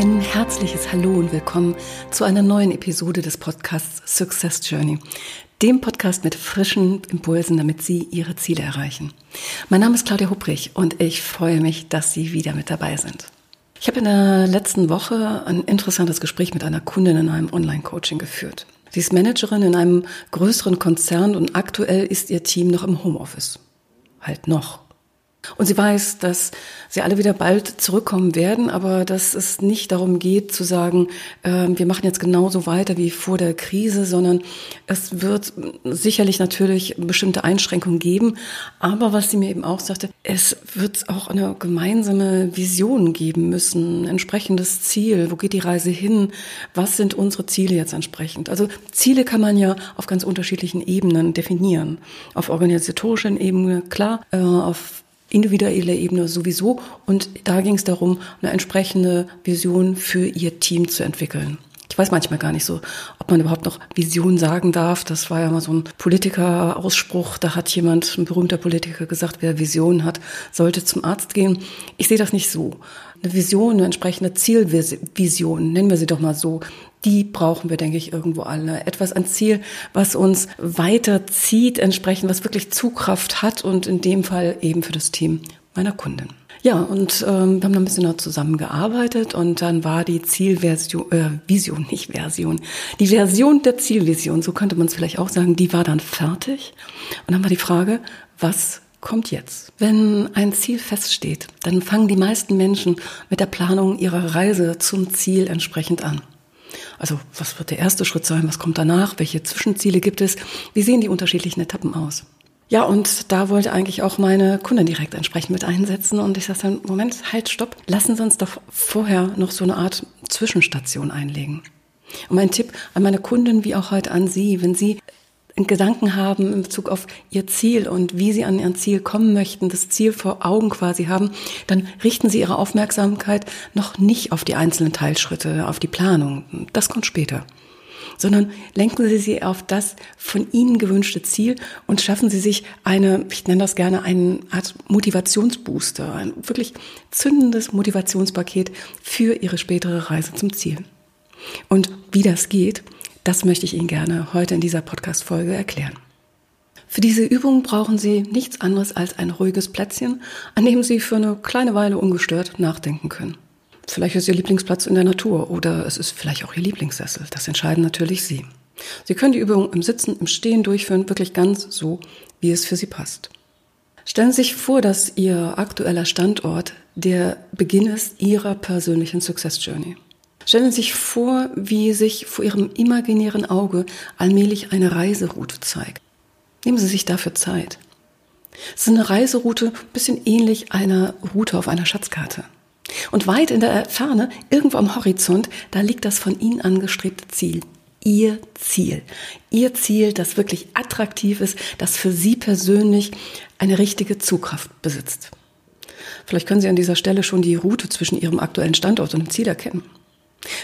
Ein herzliches Hallo und willkommen zu einer neuen Episode des Podcasts Success Journey, dem Podcast mit frischen Impulsen, damit Sie Ihre Ziele erreichen. Mein Name ist Claudia Hubrich und ich freue mich, dass Sie wieder mit dabei sind. Ich habe in der letzten Woche ein interessantes Gespräch mit einer Kundin in einem Online-Coaching geführt. Sie ist Managerin in einem größeren Konzern und aktuell ist ihr Team noch im Homeoffice. Halt noch. Und sie weiß, dass sie alle wieder bald zurückkommen werden, aber dass es nicht darum geht zu sagen, äh, wir machen jetzt genauso weiter wie vor der Krise, sondern es wird sicherlich natürlich bestimmte Einschränkungen geben. Aber was sie mir eben auch sagte, es wird auch eine gemeinsame Vision geben müssen, entsprechendes Ziel. Wo geht die Reise hin? Was sind unsere Ziele jetzt entsprechend? Also Ziele kann man ja auf ganz unterschiedlichen Ebenen definieren. Auf organisatorischen Ebene, klar, äh, auf individuelle Ebene sowieso. Und da ging es darum, eine entsprechende Vision für ihr Team zu entwickeln. Ich weiß manchmal gar nicht so, ob man überhaupt noch Vision sagen darf. Das war ja mal so ein Politiker-Ausspruch. Da hat jemand, ein berühmter Politiker, gesagt, wer Vision hat, sollte zum Arzt gehen. Ich sehe das nicht so. Eine Vision, eine entsprechende Zielvision, nennen wir sie doch mal so, die brauchen wir, denke ich, irgendwo alle. Etwas ein Ziel, was uns weiterzieht, entsprechend, was wirklich Zugkraft hat und in dem Fall eben für das Team meiner Kundin. Ja, und ähm, wir haben dann ein bisschen noch zusammengearbeitet und dann war die Zielversion, äh, Vision, nicht Version, die Version der Zielvision, so könnte man es vielleicht auch sagen, die war dann fertig. Und dann war die Frage, was kommt jetzt? Wenn ein Ziel feststeht, dann fangen die meisten Menschen mit der Planung ihrer Reise zum Ziel entsprechend an. Also was wird der erste Schritt sein? Was kommt danach? Welche Zwischenziele gibt es? Wie sehen die unterschiedlichen Etappen aus? Ja, und da wollte eigentlich auch meine Kundin direkt entsprechend mit einsetzen. Und ich sagte dann, Moment, halt, stopp. Lassen Sie uns doch vorher noch so eine Art Zwischenstation einlegen. Und mein Tipp an meine Kundin wie auch heute an Sie, wenn Sie Gedanken haben in Bezug auf ihr Ziel und wie sie an ihr Ziel kommen möchten, das Ziel vor Augen quasi haben, dann richten sie ihre Aufmerksamkeit noch nicht auf die einzelnen Teilschritte, auf die Planung. Das kommt später. Sondern lenken Sie sie auf das von Ihnen gewünschte Ziel und schaffen Sie sich eine, ich nenne das gerne eine Art Motivationsbooster, ein wirklich zündendes Motivationspaket für Ihre spätere Reise zum Ziel. Und wie das geht, das möchte ich Ihnen gerne heute in dieser Podcast-Folge erklären. Für diese Übung brauchen Sie nichts anderes als ein ruhiges Plätzchen, an dem Sie für eine kleine Weile ungestört nachdenken können. Vielleicht ist Ihr Lieblingsplatz in der Natur oder es ist vielleicht auch Ihr Lieblingssessel. Das entscheiden natürlich Sie. Sie können die Übung im Sitzen, im Stehen durchführen, wirklich ganz so, wie es für Sie passt. Stellen Sie sich vor, dass Ihr aktueller Standort der Beginn ist Ihrer persönlichen Success Journey. Stellen Sie sich vor, wie sich vor Ihrem imaginären Auge allmählich eine Reiseroute zeigt. Nehmen Sie sich dafür Zeit. Es ist eine Reiseroute, ein bisschen ähnlich einer Route auf einer Schatzkarte. Und weit in der Ferne, irgendwo am Horizont, da liegt das von Ihnen angestrebte Ziel. Ihr Ziel. Ihr Ziel, das wirklich attraktiv ist, das für Sie persönlich eine richtige Zugkraft besitzt. Vielleicht können Sie an dieser Stelle schon die Route zwischen Ihrem aktuellen Standort und dem Ziel erkennen.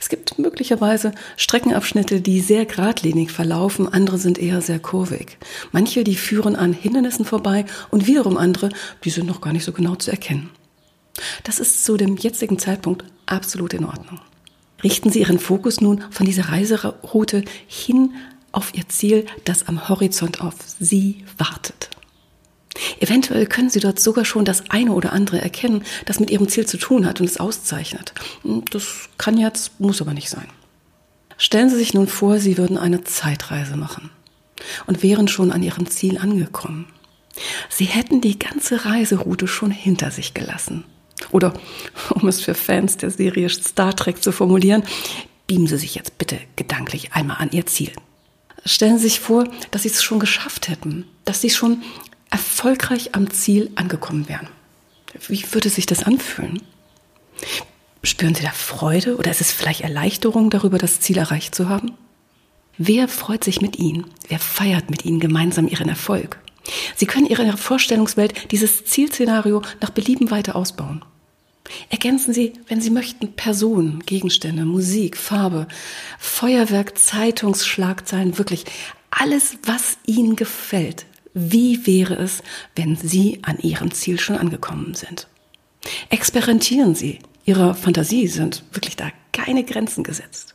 Es gibt möglicherweise Streckenabschnitte, die sehr geradlinig verlaufen, andere sind eher sehr kurvig. Manche, die führen an Hindernissen vorbei und wiederum andere, die sind noch gar nicht so genau zu erkennen. Das ist zu dem jetzigen Zeitpunkt absolut in Ordnung. Richten Sie Ihren Fokus nun von dieser Reiseroute hin auf Ihr Ziel, das am Horizont auf Sie wartet. Eventuell können Sie dort sogar schon das eine oder andere erkennen, das mit Ihrem Ziel zu tun hat und es auszeichnet. Das kann jetzt, muss aber nicht sein. Stellen Sie sich nun vor, Sie würden eine Zeitreise machen und wären schon an Ihrem Ziel angekommen. Sie hätten die ganze Reiseroute schon hinter sich gelassen. Oder, um es für Fans der Serie Star Trek zu formulieren, beamen Sie sich jetzt bitte gedanklich einmal an Ihr Ziel. Stellen Sie sich vor, dass Sie es schon geschafft hätten, dass Sie schon erfolgreich am Ziel angekommen wären. Wie würde sich das anfühlen? Spüren Sie da Freude oder ist es vielleicht Erleichterung darüber, das Ziel erreicht zu haben? Wer freut sich mit Ihnen? Wer feiert mit Ihnen gemeinsam Ihren Erfolg? Sie können Ihre Vorstellungswelt, dieses Zielszenario nach Belieben weiter ausbauen. Ergänzen Sie, wenn Sie möchten, Personen, Gegenstände, Musik, Farbe, Feuerwerk, Zeitungsschlagzeilen, wirklich alles, was Ihnen gefällt. Wie wäre es, wenn Sie an Ihrem Ziel schon angekommen sind? Experimentieren Sie. Ihrer Fantasie sind wirklich da keine Grenzen gesetzt.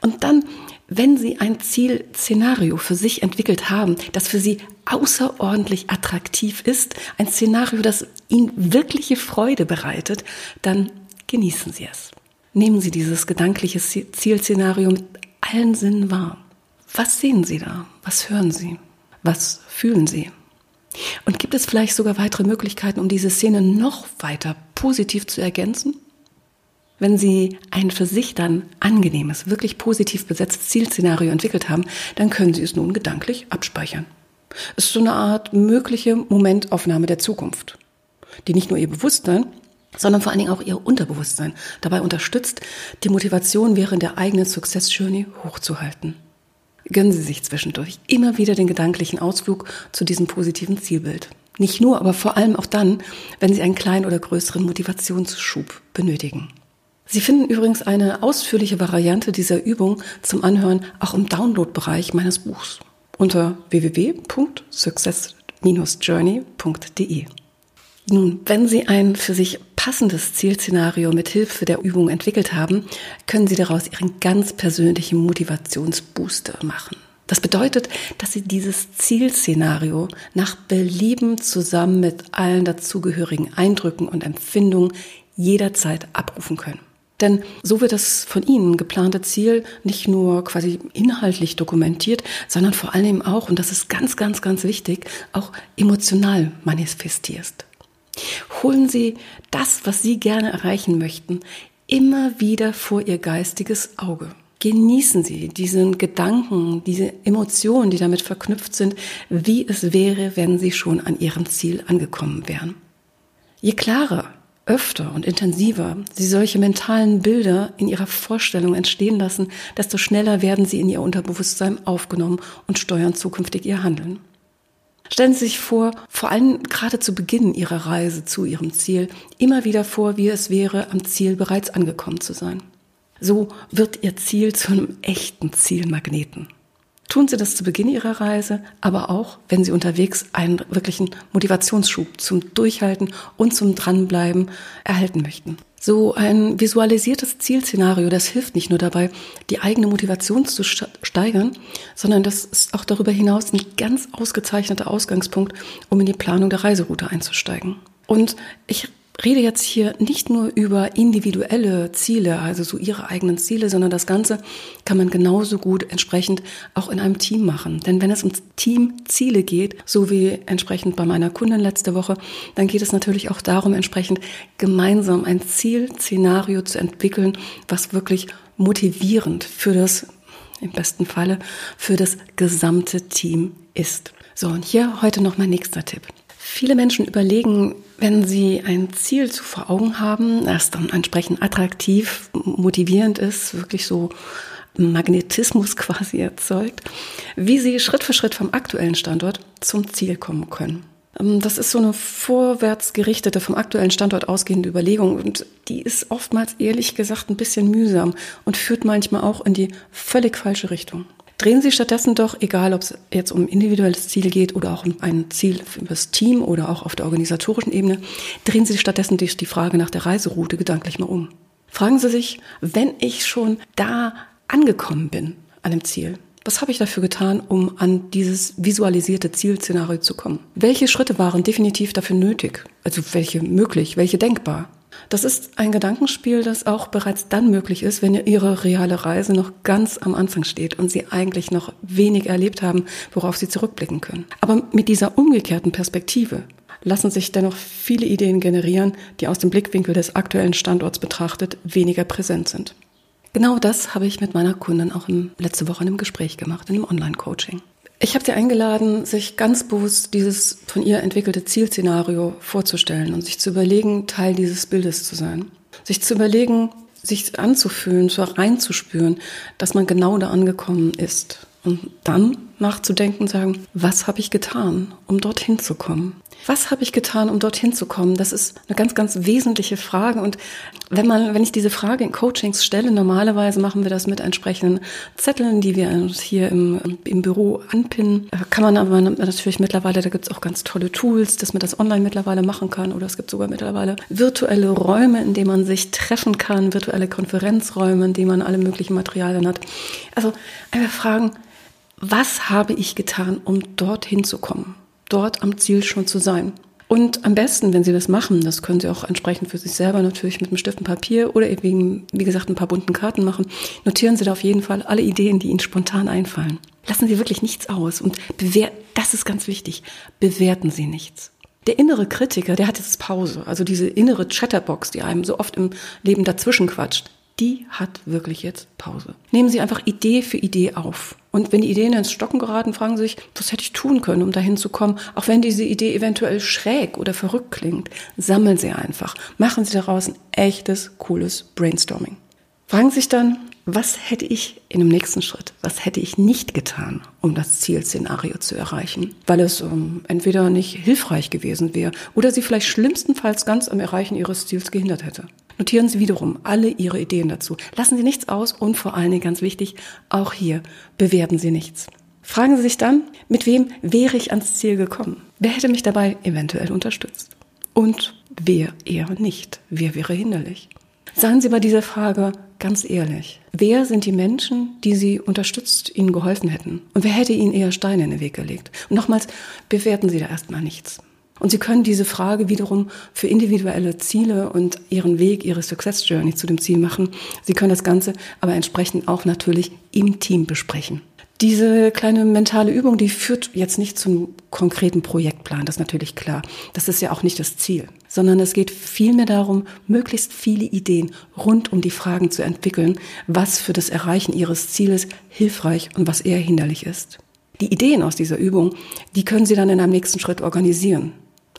Und dann, wenn Sie ein Zielszenario für sich entwickelt haben, das für Sie außerordentlich attraktiv ist, ein Szenario, das Ihnen wirkliche Freude bereitet, dann genießen Sie es. Nehmen Sie dieses gedankliche Zielszenario mit allen Sinnen wahr. Was sehen Sie da? Was hören Sie? Was fühlen Sie? Und gibt es vielleicht sogar weitere Möglichkeiten, um diese Szene noch weiter positiv zu ergänzen? Wenn Sie ein für sich dann angenehmes, wirklich positiv besetztes Zielszenario entwickelt haben, dann können Sie es nun gedanklich abspeichern. Es ist so eine Art mögliche Momentaufnahme der Zukunft, die nicht nur Ihr Bewusstsein, sondern vor allen Dingen auch Ihr Unterbewusstsein dabei unterstützt, die Motivation während der eigenen Success Journey hochzuhalten. Gönnen Sie sich zwischendurch immer wieder den gedanklichen Ausflug zu diesem positiven Zielbild. Nicht nur, aber vor allem auch dann, wenn Sie einen kleinen oder größeren Motivationsschub benötigen. Sie finden übrigens eine ausführliche Variante dieser Übung zum Anhören auch im Download-Bereich meines Buchs unter www.success-journey.de. Nun, wenn Sie ein für sich passendes Zielszenario mit Hilfe der Übung entwickelt haben, können Sie daraus Ihren ganz persönlichen Motivationsbooster machen. Das bedeutet, dass Sie dieses Zielszenario nach Belieben zusammen mit allen dazugehörigen Eindrücken und Empfindungen jederzeit abrufen können. Denn so wird das von Ihnen geplante Ziel nicht nur quasi inhaltlich dokumentiert, sondern vor allem auch, und das ist ganz, ganz, ganz wichtig, auch emotional manifestiert. Holen Sie das, was Sie gerne erreichen möchten, immer wieder vor Ihr geistiges Auge. Genießen Sie diesen Gedanken, diese Emotionen, die damit verknüpft sind, wie es wäre, wenn Sie schon an Ihrem Ziel angekommen wären. Je klarer, öfter und intensiver Sie solche mentalen Bilder in Ihrer Vorstellung entstehen lassen, desto schneller werden sie in Ihr Unterbewusstsein aufgenommen und steuern zukünftig Ihr Handeln. Stellen Sie sich vor, vor allem gerade zu Beginn Ihrer Reise zu Ihrem Ziel, immer wieder vor, wie es wäre, am Ziel bereits angekommen zu sein. So wird Ihr Ziel zu einem echten Zielmagneten. Tun Sie das zu Beginn Ihrer Reise, aber auch, wenn Sie unterwegs einen wirklichen Motivationsschub zum Durchhalten und zum Dranbleiben erhalten möchten. So ein visualisiertes Zielszenario, das hilft nicht nur dabei, die eigene Motivation zu steigern, sondern das ist auch darüber hinaus ein ganz ausgezeichneter Ausgangspunkt, um in die Planung der Reiseroute einzusteigen. Und ich rede jetzt hier nicht nur über individuelle Ziele, also so ihre eigenen Ziele, sondern das Ganze kann man genauso gut entsprechend auch in einem Team machen. Denn wenn es um Teamziele geht, so wie entsprechend bei meiner Kundin letzte Woche, dann geht es natürlich auch darum, entsprechend gemeinsam ein Zielszenario zu entwickeln, was wirklich motivierend für das, im besten Falle, für das gesamte Team ist. So, und hier heute noch mein nächster Tipp. Viele Menschen überlegen, wenn sie ein Ziel zu vor Augen haben, das dann entsprechend attraktiv, motivierend ist, wirklich so Magnetismus quasi erzeugt, wie sie Schritt für Schritt vom aktuellen Standort zum Ziel kommen können. Ähm, das ist so eine vorwärts gerichtete, vom aktuellen Standort ausgehende Überlegung und die ist oftmals ehrlich gesagt ein bisschen mühsam und führt manchmal auch in die völlig falsche Richtung. Drehen Sie stattdessen doch, egal ob es jetzt um individuelles Ziel geht oder auch um ein Ziel für das Team oder auch auf der organisatorischen Ebene, drehen Sie stattdessen die Frage nach der Reiseroute gedanklich mal um. Fragen Sie sich, wenn ich schon da angekommen bin an dem Ziel, was habe ich dafür getan, um an dieses visualisierte Zielszenario zu kommen? Welche Schritte waren definitiv dafür nötig? Also welche möglich, welche denkbar? Das ist ein Gedankenspiel, das auch bereits dann möglich ist, wenn Ihre reale Reise noch ganz am Anfang steht und Sie eigentlich noch wenig erlebt haben, worauf Sie zurückblicken können. Aber mit dieser umgekehrten Perspektive lassen sich dennoch viele Ideen generieren, die aus dem Blickwinkel des aktuellen Standorts betrachtet weniger präsent sind. Genau das habe ich mit meiner Kundin auch letzte Woche in einem Gespräch gemacht, in einem Online-Coaching. Ich habe sie eingeladen, sich ganz bewusst dieses von ihr entwickelte Zielszenario vorzustellen und sich zu überlegen, Teil dieses Bildes zu sein. Sich zu überlegen, sich anzufühlen, so reinzuspüren, dass man genau da angekommen ist. Und dann nachzudenken, sagen, was habe ich getan, um dorthin zu kommen? Was habe ich getan, um dorthin zu kommen? Das ist eine ganz, ganz wesentliche Frage. Und wenn man, wenn ich diese Frage in Coachings stelle, normalerweise machen wir das mit entsprechenden Zetteln, die wir uns hier im, im Büro anpinnen. Kann man aber natürlich mittlerweile, da gibt es auch ganz tolle Tools, dass man das online mittlerweile machen kann. Oder es gibt sogar mittlerweile virtuelle Räume, in denen man sich treffen kann, virtuelle Konferenzräume, in denen man alle möglichen Materialien hat. Also einfach fragen, was habe ich getan, um dorthin zu kommen? dort am Ziel schon zu sein. Und am besten, wenn Sie das machen, das können Sie auch entsprechend für sich selber natürlich mit einem Stift und Papier oder eben, wie gesagt, ein paar bunten Karten machen, notieren Sie da auf jeden Fall alle Ideen, die Ihnen spontan einfallen. Lassen Sie wirklich nichts aus und bewerten, das ist ganz wichtig, bewerten Sie nichts. Der innere Kritiker, der hat jetzt Pause, also diese innere Chatterbox, die einem so oft im Leben dazwischen quatscht, die hat wirklich jetzt Pause. Nehmen Sie einfach Idee für Idee auf. Und wenn die Ideen ins Stocken geraten, fragen Sie sich, was hätte ich tun können, um dahin zu kommen? Auch wenn diese Idee eventuell schräg oder verrückt klingt, sammeln Sie einfach. Machen Sie daraus ein echtes, cooles Brainstorming. Fragen Sie sich dann, was hätte ich in dem nächsten Schritt, was hätte ich nicht getan, um das Zielszenario zu erreichen, weil es ähm, entweder nicht hilfreich gewesen wäre oder Sie vielleicht schlimmstenfalls ganz am Erreichen Ihres Ziels gehindert hätte. Notieren Sie wiederum alle Ihre Ideen dazu. Lassen Sie nichts aus und vor allen Dingen ganz wichtig, auch hier bewerten Sie nichts. Fragen Sie sich dann, mit wem wäre ich ans Ziel gekommen? Wer hätte mich dabei eventuell unterstützt? Und wer eher nicht? Wer wäre hinderlich? Seien Sie bei dieser Frage ganz ehrlich. Wer sind die Menschen, die Sie unterstützt, Ihnen geholfen hätten? Und wer hätte Ihnen eher Steine in den Weg gelegt? Und nochmals, bewerten Sie da erstmal nichts. Und Sie können diese Frage wiederum für individuelle Ziele und Ihren Weg, Ihre Success Journey zu dem Ziel machen. Sie können das Ganze aber entsprechend auch natürlich im Team besprechen. Diese kleine mentale Übung, die führt jetzt nicht zum konkreten Projektplan, das ist natürlich klar. Das ist ja auch nicht das Ziel, sondern es geht vielmehr darum, möglichst viele Ideen rund um die Fragen zu entwickeln, was für das Erreichen Ihres Zieles hilfreich und was eher hinderlich ist. Die Ideen aus dieser Übung, die können Sie dann in einem nächsten Schritt organisieren.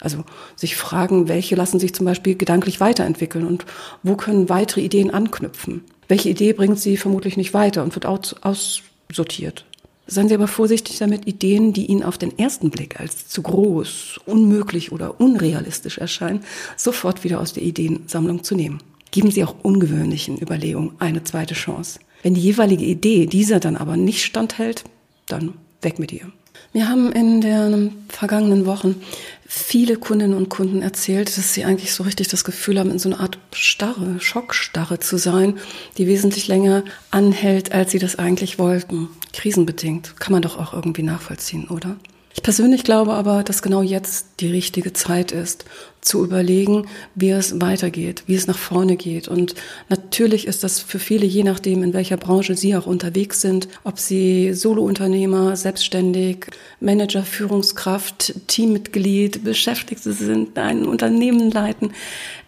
Also sich fragen, welche lassen sich zum Beispiel gedanklich weiterentwickeln und wo können weitere Ideen anknüpfen. Welche Idee bringt sie vermutlich nicht weiter und wird aussortiert. Seien Sie aber vorsichtig damit, Ideen, die Ihnen auf den ersten Blick als zu groß, unmöglich oder unrealistisch erscheinen, sofort wieder aus der Ideensammlung zu nehmen. Geben Sie auch ungewöhnlichen Überlegungen eine zweite Chance. Wenn die jeweilige Idee dieser dann aber nicht standhält, dann weg mit ihr. Wir haben in den vergangenen Wochen viele Kundinnen und Kunden erzählt, dass sie eigentlich so richtig das Gefühl haben, in so einer Art Starre, Schockstarre zu sein, die wesentlich länger anhält, als sie das eigentlich wollten. Krisenbedingt. Kann man doch auch irgendwie nachvollziehen, oder? Ich persönlich glaube aber, dass genau jetzt die richtige Zeit ist, zu überlegen, wie es weitergeht, wie es nach vorne geht. Und natürlich ist das für viele, je nachdem, in welcher Branche sie auch unterwegs sind, ob sie Solounternehmer, selbstständig, Manager, Führungskraft, Teammitglied, Beschäftigte sind, ein Unternehmen leiten.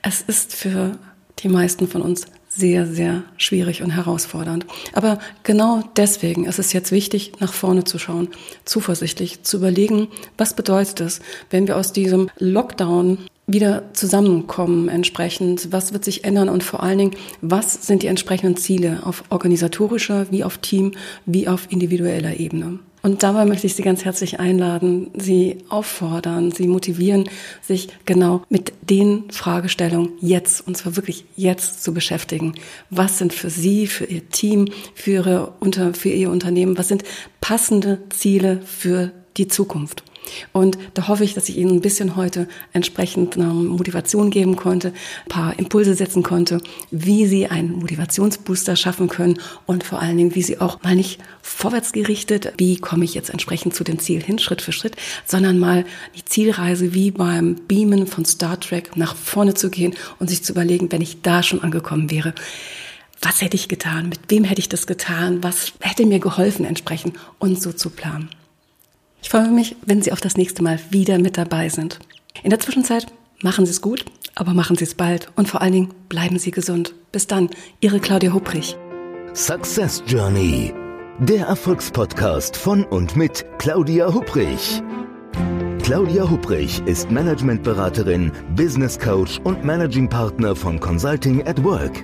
Es ist für die meisten von uns sehr, sehr schwierig und herausfordernd. Aber genau deswegen ist es jetzt wichtig, nach vorne zu schauen, zuversichtlich zu überlegen, was bedeutet es, wenn wir aus diesem Lockdown wieder zusammenkommen entsprechend? Was wird sich ändern und vor allen Dingen, was sind die entsprechenden Ziele auf organisatorischer wie auf Team wie auf individueller Ebene? Und dabei möchte ich Sie ganz herzlich einladen, Sie auffordern, Sie motivieren, sich genau mit den Fragestellungen jetzt, und zwar wirklich jetzt zu beschäftigen. Was sind für Sie, für Ihr Team, für, Ihre, für Ihr Unternehmen, was sind passende Ziele für die Zukunft? Und da hoffe ich, dass ich Ihnen ein bisschen heute entsprechend Motivation geben konnte, ein paar Impulse setzen konnte, wie Sie einen Motivationsbooster schaffen können und vor allen Dingen, wie Sie auch mal nicht vorwärts gerichtet, wie komme ich jetzt entsprechend zu dem Ziel hin, Schritt für Schritt, sondern mal die Zielreise wie beim Beamen von Star Trek nach vorne zu gehen und sich zu überlegen, wenn ich da schon angekommen wäre, was hätte ich getan, mit wem hätte ich das getan, was hätte mir geholfen entsprechend und so zu planen. Ich freue mich, wenn Sie auf das nächste Mal wieder mit dabei sind. In der Zwischenzeit machen Sie es gut, aber machen Sie es bald und vor allen Dingen bleiben Sie gesund. Bis dann, Ihre Claudia Hubrich. Success Journey, der Erfolgspodcast von und mit Claudia Hubrich. Claudia Hubrich ist Managementberaterin, Business Coach und Managing Partner von Consulting at Work.